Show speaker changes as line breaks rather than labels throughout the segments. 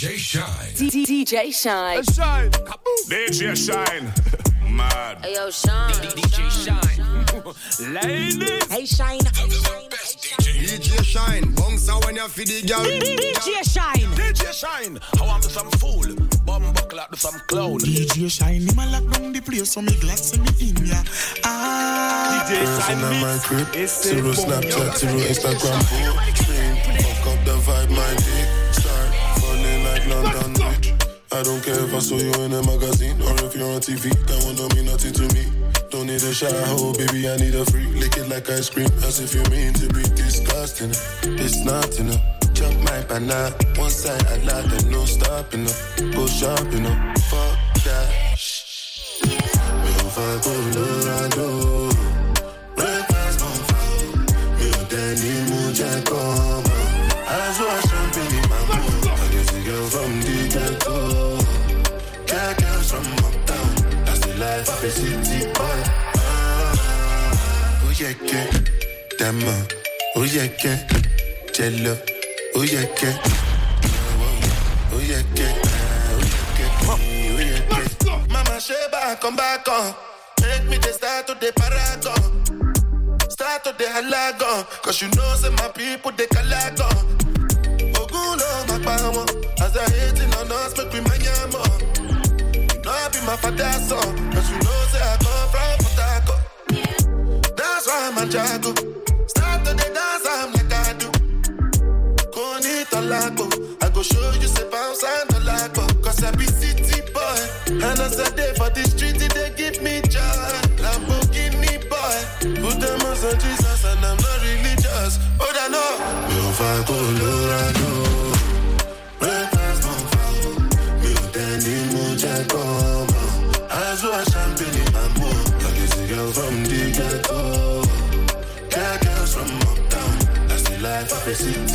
DJ Shine.
DJ Shine.
Shine. DJ Shine. Mad.
Hey, yo, Shine.
DJ Shine. Ladies.
Hey, Shine.
DJ Shine. Bounce out when you feed the girl.
DJ Shine.
DJ Shine. I want to some fool. Bum buckle out to some clown.
DJ Shine. Him a lock down the place so me glad see me in ya. Ah.
DJ Shine
my
mix.
crib, zero Snapchat, zero Instagram. Fuck up the vibe, my I don't care if I saw you in a magazine or if you're on TV. That one don't mean nothing to me. Don't need a shower, oh baby, I need a free. Lick it like ice cream, as if you mean to be disgusting. It's not enough. Chop my banana, one side I lie, then no stopping up. Go shopping up, fuck that. Me on fire, Colorado. Breakfast, mon frère. Me on Danny, mon Of a city boy. Oh. Oh. Jello. Oh yeah. Oh. Oh. Oh. Mama Sheba, come back on. Make me the start to the paragon. Start to the halagon. You know, say my people, they calagon. Ogun lo my power. As I hating on us, make we man yam You know I be my father's son. Cause you know, say I come from Potako. That's why I'm a jago. Start to the dance, I'm like I do. Koni Tolago. I go show you say bounce and the lago. Cause I be city boy. And as I day for the street, they give me joy. Lamborghini boy. Put them on Jesus and I'm not religious. Oh, I know. Me
prophecy.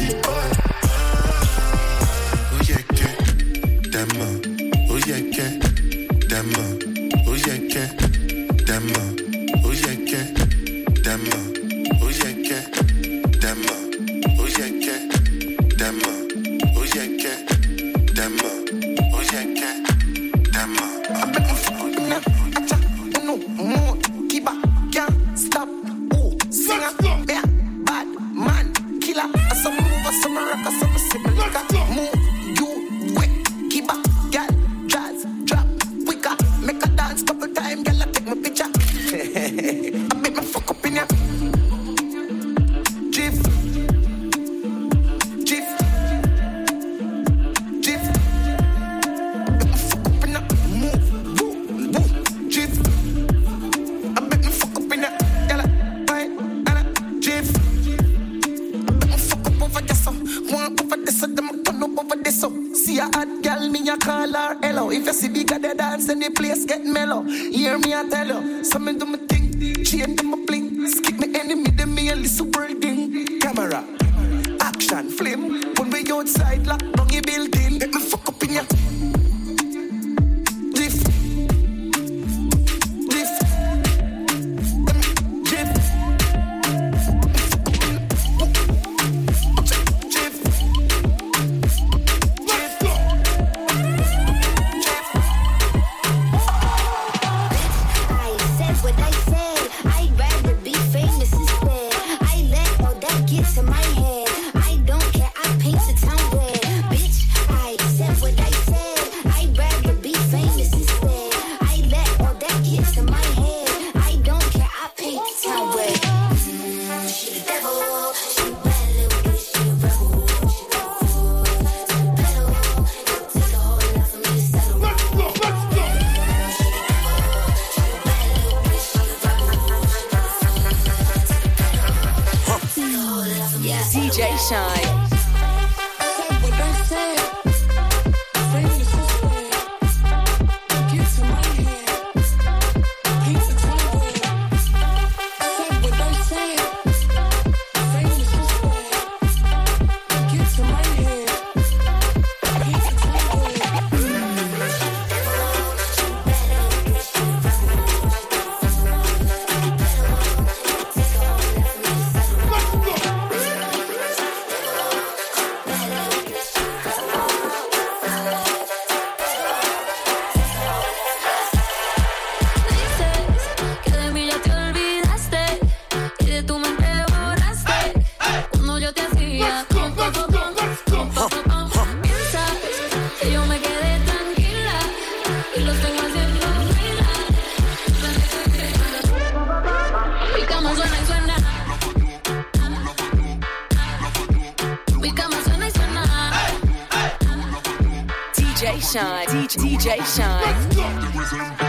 DJ Shine.
DJ Shine.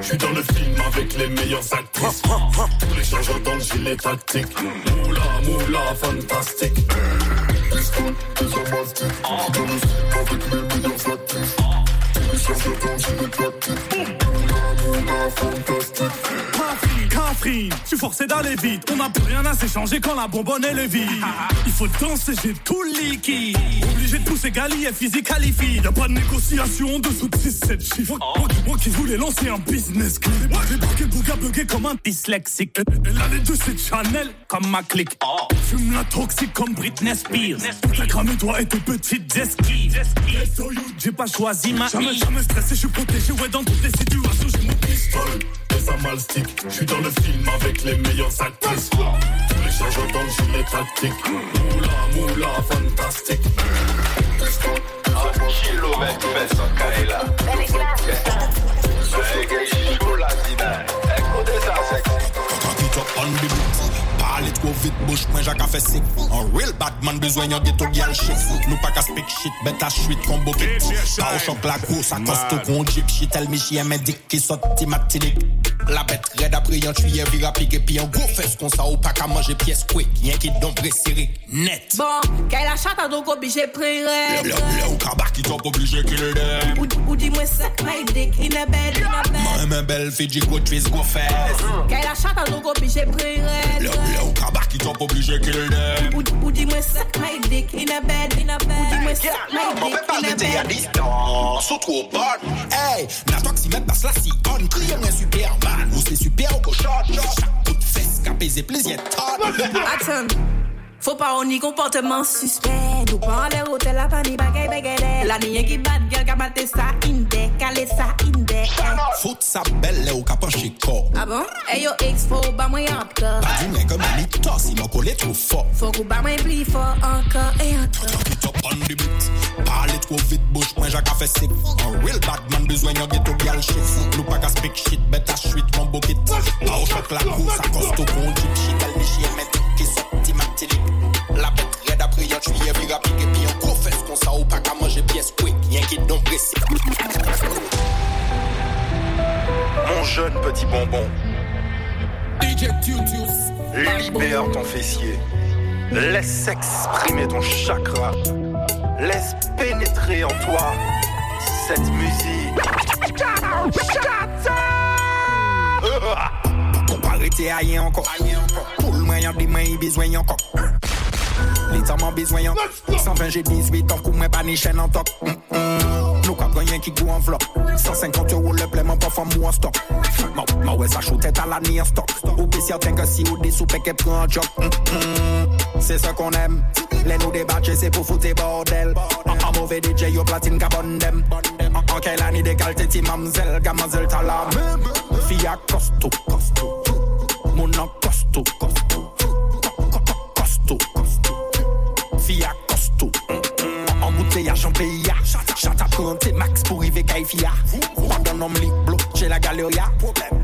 Je suis dans le film avec les meilleures actrices. Tous les changements dans le gilet tactique. Moula, moula, fantastique.
Ça mal stick. Je suis dans le film avec les meilleurs actifs.
Catherine, Catherine, je suis forcé d'aller vite. On n'a plus rien à s'échanger quand la bonbonne elle est vide. Il faut danser, j'ai tout le liquide. Obligé de pousser Gali et physique qualifie. Y'a pas de négociation en dessous de 6-7 chiffres. Moi, moi qui voulais lancer un business. Moi j'ai bloqué bouga bugué comme un dyslexique. Elle, elle a les deux, c'est Chanel comme ma clique. Fume la toxique comme Britney Spears. T'as cramé toi et tes petites esquives. J'ai pas choisi ma Jamais, jamais stressé, je suis protégé. Ouais, dans toutes les situations, j'ai mon pistolet.
Et ça mal stick. Je suis dans le film avec les meilleures actrices. Tous les changements dans le gilet tactique. Moula, moula, fantastique.
Kilo vek pesa kaila Sege shula
Bouche mwen jak a fe sik An real badman bezwen yon geto gyal chik Nou pa ka spek shit, bet a chwit kombo kik Ta ou chok la kous, a kosto kon Shit el mi jye men dik ki sot ti La bet red apre yon tuye vira pik Epi yon go fes kon sa ou pa ka manje piyes kwik Yen qui don bre net
Bon, kay la chata donk
obije
pren
Le ou kabak ki le den
Ou dik in a men bel
Fiji kout fis go fes Kè la
chata nou go bije preret
Le ou kabak ki top oblige kil dem
Ou di mwen sak my dick in a bed. Ou di mwen sak my dick in a bed
Mwen mwen pa mette ya distan, sou tro bon Hey, nan toak si met bas la si on Kriye mwen superman, ou se super ou koshon Chak kout fes ka peze plezye ton
Atan faut pas on y comportement suspect. Nous pas en l'air hôtel la pani bagay bagay. La niye qui bad girl ka mate sa inde, kale sa inde.
Fout sa belle ou penché corps.
Ah bon? Hey yo ex faut ba moi encore.
Pas du comme un mythos, il m'a collé trop fort.
Faut qu'on ba moi plus fort encore et encore.
Up on the beat. Parle trop vite, bouche Jacques a fait sick. Un real bad man besoin yon ghetto girl shit. Nous pas qu'à speak shit, bête à chuit mon bouquet. Pas au choc la grosse, à coste qu'on jeep. She tell me she aime dick ti La bête raide après yon tuyè vira pik Epi yon gros fes kon sa ou pa ka manje piyes kwek Yen ki don presi
Mon jeune petit bonbon. Libère ton fessier. Laisse s'exprimer ton chakra. Laisse pénétrer en toi cette musique.
Ah! Rete a yen anko Poul mwen yon di mwen yi bezwen yon kop Li tan mwen bezwen yon 120 jè 18 an kou mwen pa ni chen an tok Nou kap ganyen ki gou an vlop 150 euro le ple mwen pa fam mou an stok Mwen wè sa chote ta la ni an stok Ou pe si an tenke si ou de soupe ke pran an jok mm, mm. Se se kon em Le nou debache se pou foute bordel. An mouve DJ yo platine ka bondem An kelani de kalte ti mamzel Gamazel tala Fiyak kosto Kosto mon costaud, costaud. Costaud. Fille à costaud. En bouteillage en pays. Chata max pour arriver Kaifia. Pendant homme bloc chez la galeria.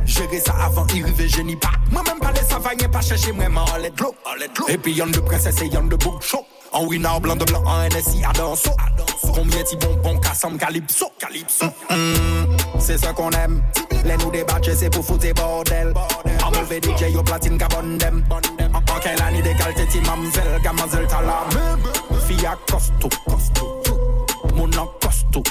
Gérer ça avant, y arriver, je n'y pas. Moi-même, pas les savanes, pas chercher vraiment en let l'eau. Et puis, y'en de princesse et y'en de bouc chaud. En winner, blanc de blanc, en NSI, à danso. Combien de bonbons, cassam, calypso? Calypso. C'est ça qu'on aime. Les nous débattre, c'est pour foutre bordel. En Move DJ yo platin ka bon dem. Anken lani de kalte ti
mamzel Gamazel tala Fiya kostou Moun an kostou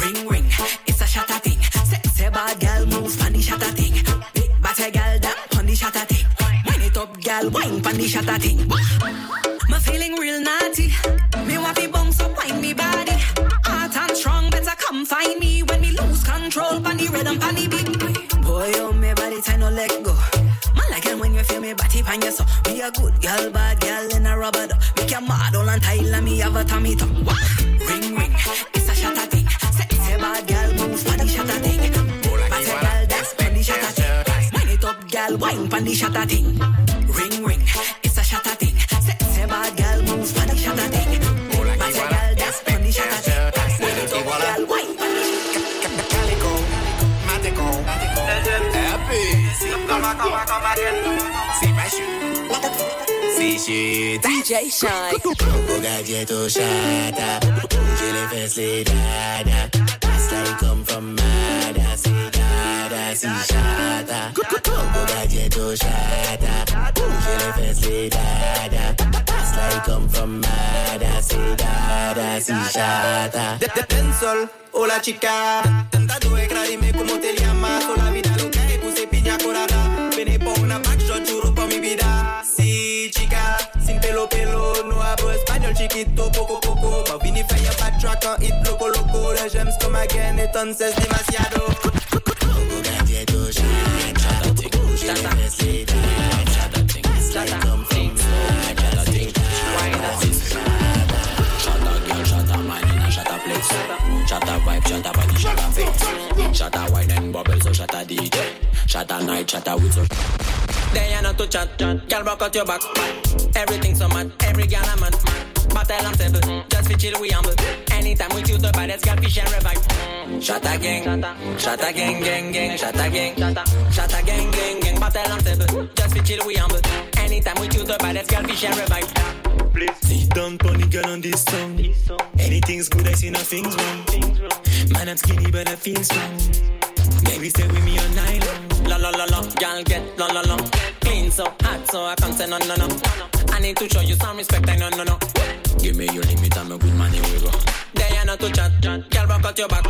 Ring ring, it's a shatter thing. Sexy bad girl move funny shatter thing. Big bad girl that funny shatter thing. Wind it up, girl, wine funny shatter thing. Me feeling real naughty. Me want to bounce up, wine me body. Hot and strong, better come find me when me lose control. Pan the rhythm, pan the beat. Boy, oh me body tight, no let go. Man like it when you feel me body pan your so. Be a good girl, bad girl in a rubber. Make your model and Thailand, me have a tummy tuck. wine pan the shatter thing. Ring ring, it's a shatter thing. Say, say bad girl move pan the shatter thing. Bad girl dance pan the shatter thing. Girl wine pan the
Calico, Matico, Happy. Come on, come on,
come. See
my shoe. See shit. DJ Shine. Bugagetto oh, shatter. Jelly face lady. That's like come from my. Les fesses, les dada. That's like come from Mada. C'est dada, c'est chata.
Dancehall, hola chica. Tentando de dime cómo te llamas. O la vida loca y puse piña colada. Vene por una backshot, churro pa' mi vida. Sí, chica, sin pelo pelo. No hablo español, chiquito, poco poco. Vini fire backtrack hit loco loco. The gems come again, entonces demasiado.
Shatta vibe, shatta body, shatta face. Shatta wine and DJ. Night, with so.
Then you not to chat, chat. Girl, rock out your back. Everything so mad, every girl I'm mad. Battle and table, just fi chill we humble. Anytime with you, the baddest girl fish and revive. Shatta gang, shatta gang, gang, gang, shatta gang, shatta gang, gang, gang. Battle and table, just fi chill we humble. Anytime with you, the baddest girl fish and revive. Please.
Sit down, pony girl on this song. Anything's good, I see nothing's wrong. Man, I'm skinny, but I feel strong. Baby, stay with me all night long.
La la la la, girl get la la la. Clean so hot, so I can't say no no no. I need to show you some respect, I no no no.
Give me your limit, I'm a good man, here we go.
Then you not to chat. Girl, rock out your back.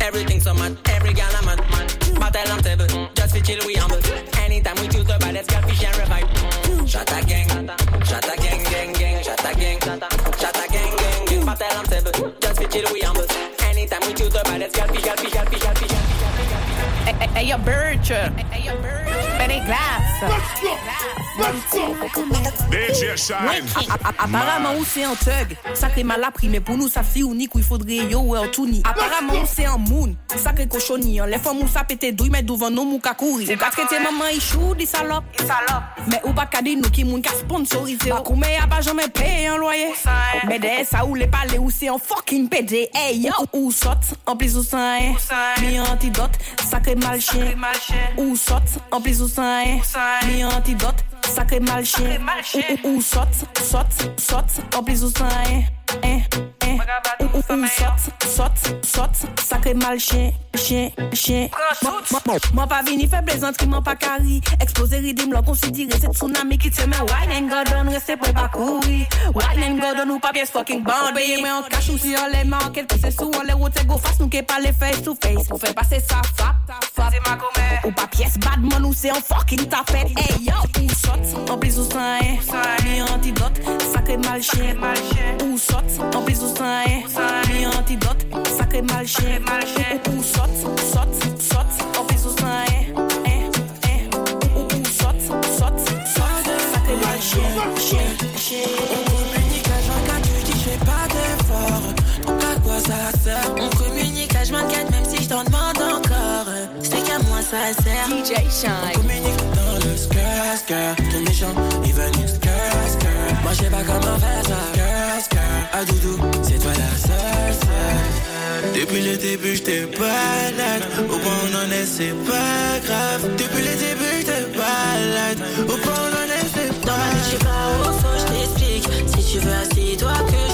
Everything so mad, every girl I'm mad. Battle and table, just fi chill we humble. Anytime we choose the baddest girl, fish and revive. Shatta gang, shatta gang, gang, gang, shatta gang, shatta gang, gang, gang. Battle and table, just fi chill we humble. Anytime we choose the baddest girl, fish, girl, fish, girl, fish, girl, fish, girl,
Hey, hey, hey, yo, Birch. Benny Glass.
DJ Shine.
Apparemment, ou c'est un thug. Sacré mal appris, mais pour nous, ça fait unique où il faudrait yo ou un tout ni. Apparemment, c'est un moon. Sacré cochonni. Les femmes ou ça pété douille, mais devant nous, mou ka courir. Ou ka traiter maman, il chou, di salope. Mais ou pas ka di nous qui moun ka sponsorisé. Met à pas jamais payer un loyer. Mais des ça ou les palais ou c'est un fucking PD. Hey yo, ou saute, en plus ou ça, hein. Mi antidote, sacré sakre mal chen Ou sot, an plis ou san en Mi antidot, sakre mal chen Ou sot, sot, sot, an plis ou san en eh, En, eh. en Ou, ou, ou saute, saute, saute, sacré mal chien, chien, chien. Moi- moi- Moi pas vini faire plaisanterie, moi pas carry. Exploser ridim, l'on considérer c'est tsunami qui te met wine and god on, restez prêt pas courir. Wine and god on, ou pas pièce fucking band. Payer mais en cash ou si on les manque, quelque c'est sous, on les route go face, nous qui pas les face to face. Pour faire passer ça, fap, fap. Ou pas pièce bad man ou c'est un fucking tapette. Hey yo, ou saute, en plus ou ça, hein. Mi antidote, sacré mal chien. Ou saute, en plus ou ça, hein. Mi antidote, sacré mal chien. Ou, ou, ou saute, saute, saute, en plus ou ça, hein. Hein, hein. Ou, ou, ou saute, saute, saute, sacré mal chien, chien, chien.
On communique à Jean quand tu dis je fais pas d'effort. Donc à quoi ça sert? On communique à 24 même si je t'en demande encore. C'est qu'à moi ça sert.
DJ Shine.
On communique dans le skirt, skirt. Ton méchant, il veut nous skirt, skirt. Moi je sais pas comment faire ça. Skirt. À doudou, c'est toi la seule, seule. Depuis le début, j'étais balade. Au point où on en est, c'est pas grave. Depuis le début, j'étais balade. Au point où on en est, c'est pas grave. je suis pas au fond, je t'explique. Si tu veux, assis-toi que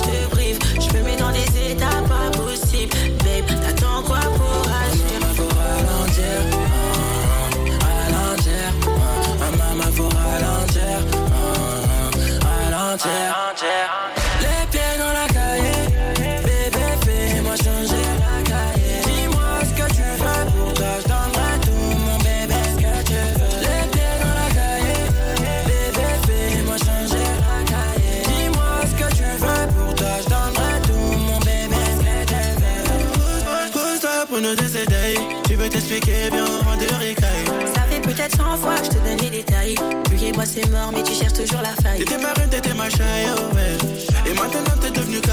pour
nous. Tu veux t'expliquer bien avant de ricailler.
Ça fait peut-être 100 fois que je te donne les détails. Lui et moi c'est mort, mais tu cherches toujours la faille.
T'étais ma reine, t'étais ma chaille, oh ouais. Et maintenant t'es devenu KO.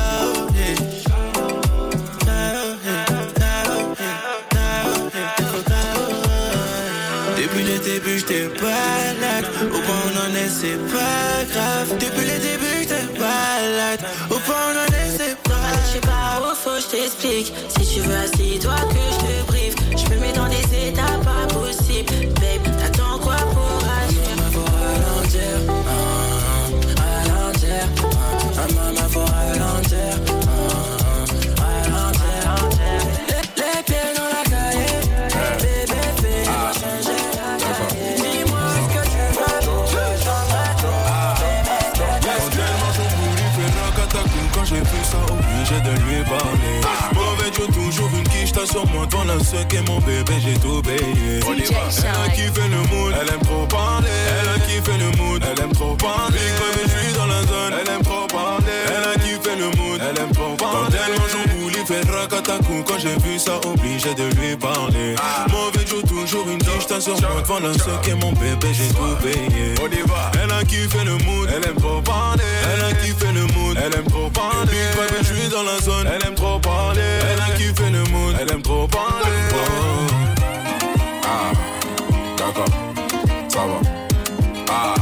Depuis le début, j'étais balade. Au point où on en est, c'est pas grave. Depuis le début, j'étais balade. Au point où on en est, grave.
Je sais pas où faut je t'explique. Si tu veux, assis-toi que je te brief. Je me mets dans des états pas possibles.
Moi, devant la seule qui est mon bébé J'ai tout payé. Elle a kiffé le mood, elle aime trop parler. Elle a kiffé le mood, elle aime trop parler. Comme je suis dans la zone, elle aime trop parler. Elle a kiffé le mood, elle aime trop parler. Quand elle mange au bouli, fait racatacou Quand j'ai vu ça, obligé de lui parler. Mauvais Dieu, toujours une quiche T'as sur moi, devant la seule qui est mon bébé J'ai tout payé. Elle a kiffé le mood, elle aime trop parler. Elle a kiffé le mood, elle aime trop parler. Comme je suis dans la zone, elle aime trop parler. Elle a kiffé le mood, elle aime trop parler. Ah, d'accord, ça va. Ah,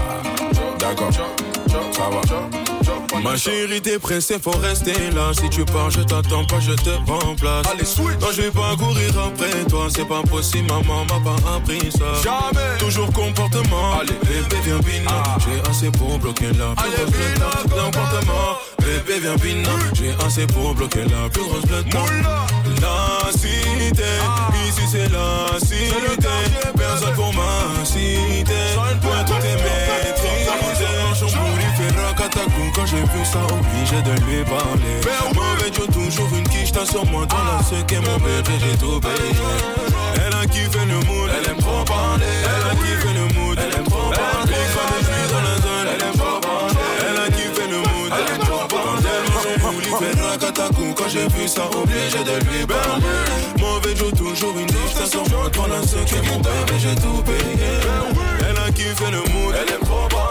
d'accord, ça va Ma chérie, t'es pressée, faut rester là. Si tu pars, je t'attends pas, je te remplace. Allez, sweet. Non, je vais pas courir après toi, c'est pas possible, maman m'a pas appris ça. Jamais. Toujours comportement. Allez, bébé, viens, bina. J'ai assez pour bloquer la plus grosse blette. Comportement. Bébé, viens, bina. J'ai assez pour bloquer la plus grosse blette. La cité, ici c'est la cité. Personne pour ma cité. Point tout est maîtrisé. Racatacou quand j'ai vu ça, obligé de lui parler. Mauvais Dieu, toujours une quiche, t'as sur moi dans la qu'est mon bébé, j'ai tout payé. Elle a kiffé le mood, elle aime trop parler. Elle a kiffé le mood, elle aime trop parler. Quand je suis dans la zone, elle aime trop parler. Elle a kiffé le mood, elle aime trop parler. Quand elle fait racatacou quand j'ai vu ça, obligé de lui parler. Mauvais Dieu, toujours une quiche, t'as sur moi dans la qu'est mon bébé, j'ai tout payé. Elle a kiffé le mood, elle aime trop parler.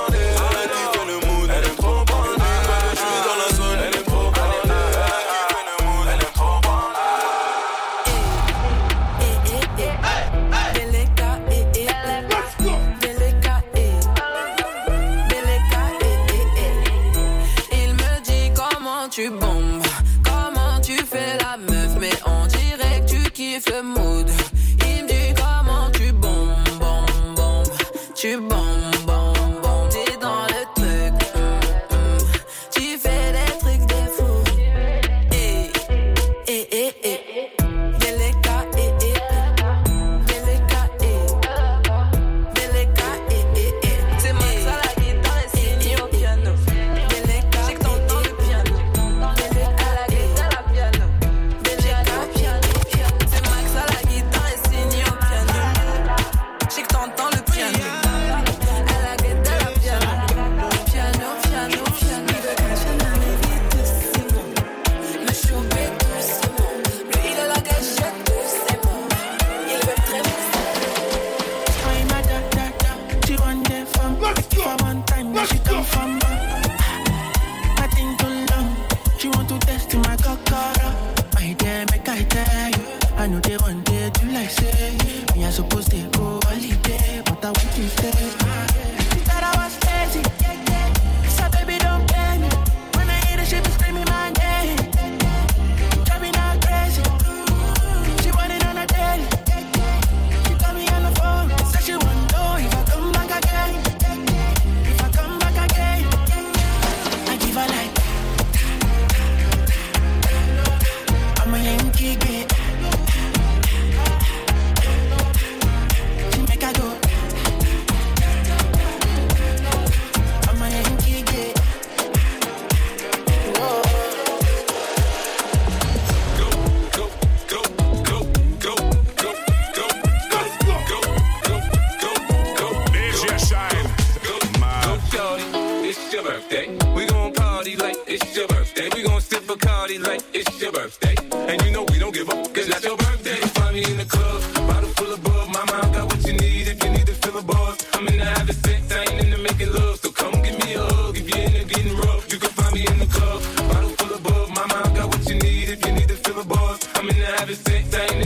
liefde mood.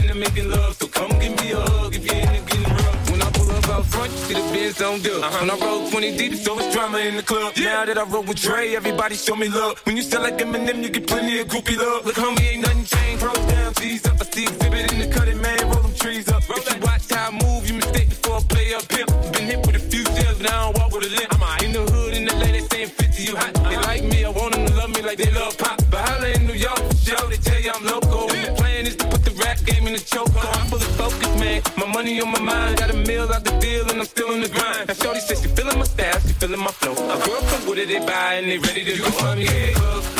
Into making love. So come give me a hug if you're into getting rough. When I pull up out front, you see the Benz on dub. Uh-huh. When I roll 20 deep, so it's drama in the club. Now that I roll with Dre, everybody show me love. When you sell like Eminem, you get plenty of groupie love. Look, homie, ain't nothing changed. Roll down, G's up. I see exhibit in the cutting, man. Roll them trees up. If you watch how I move, you mistake before I play up pimp. Choke. I'm fully focused, man. My money on my mind, got a meal out the deal, and I'm still in the grind. Now, Shorty says she feeling my style, she feeling my flow. A girl come with it, they buy, and they ready to go. Find me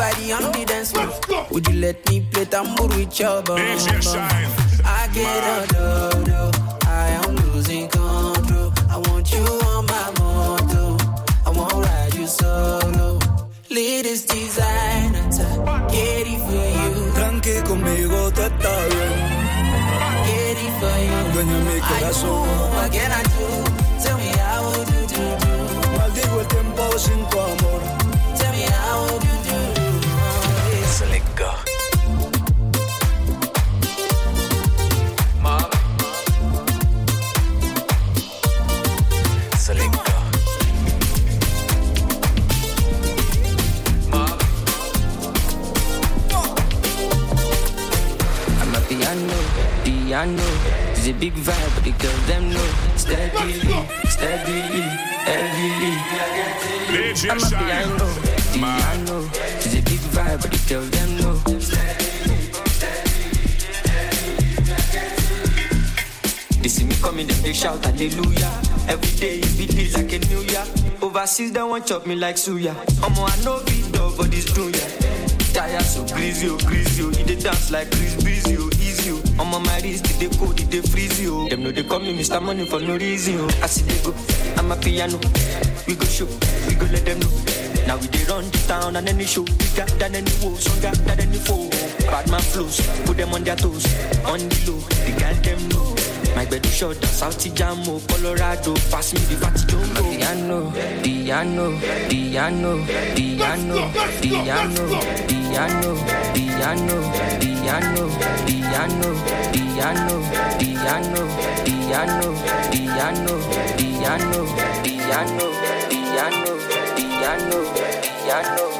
body on the dance floor. Would you let me play tambour with your bum? I get a do I am losing control. I want you on my moto. I won't ride you solo. Latest designer, get it for you.
Tranqui conmigo tú estás bien.
Get it for you.
Dueña mi
I know, what can I do? Tell me how would you do, do?
Maldigo el tiempo sin tu amor.
Big vibe, girls them know. Steadily, steadily, heavily. I'm a piano, piano. It's a big vibe, girls them know. They see me coming, then they shout hallelujah. Every day it be this like a new year. Overseas they want chop me like suya. Omo I know beat dog, but it's true yeah. Tire so greasy, oh greasy, oh. He dey dance like Chris Breezy, on my wrist, did they cold, did they freeze, oh. Them know they call me Mr. Money for no reason, oh. I see they go, I'm a piano. We go show, we go let them know. Now we dey run the town and any show bigger than any woe, stronger than any foe. Bad man flows, put them on their toes, on the low. The girl them know. My bed is short, salty Jamo, Colorado. Pass me the party jumbo. Diano, Diano, Diano, Diano, Diano, Diano, Diano, Diano, Diano, Diano, Diano, Diano, Diano, Diano, Diano, Diano, Diano, Diano.